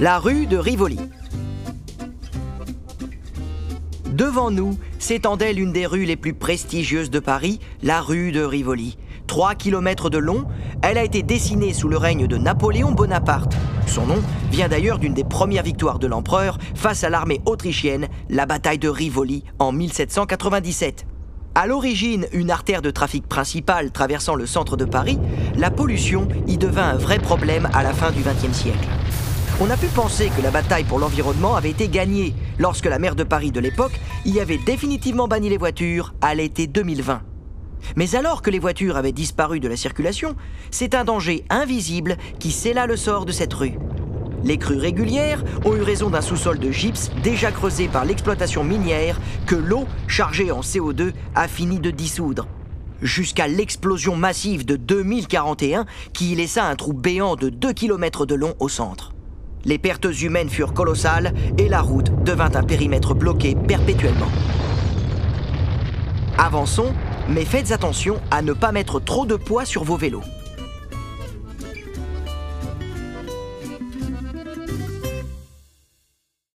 La rue de Rivoli. Devant nous s'étendait l'une des rues les plus prestigieuses de Paris, la rue de Rivoli. 3 km de long, elle a été dessinée sous le règne de Napoléon Bonaparte. Son nom vient d'ailleurs d'une des premières victoires de l'empereur face à l'armée autrichienne, la bataille de Rivoli en 1797. À l'origine, une artère de trafic principale traversant le centre de Paris, la pollution y devint un vrai problème à la fin du XXe siècle. On a pu penser que la bataille pour l'environnement avait été gagnée lorsque la maire de Paris de l'époque y avait définitivement banni les voitures à l'été 2020. Mais alors que les voitures avaient disparu de la circulation, c'est un danger invisible qui scella le sort de cette rue. Les crues régulières ont eu raison d'un sous-sol de gypse déjà creusé par l'exploitation minière que l'eau, chargée en CO2, a fini de dissoudre. Jusqu'à l'explosion massive de 2041 qui y laissa un trou béant de 2 km de long au centre. Les pertes humaines furent colossales et la route devint un périmètre bloqué perpétuellement. Avançons mais faites attention à ne pas mettre trop de poids sur vos vélos.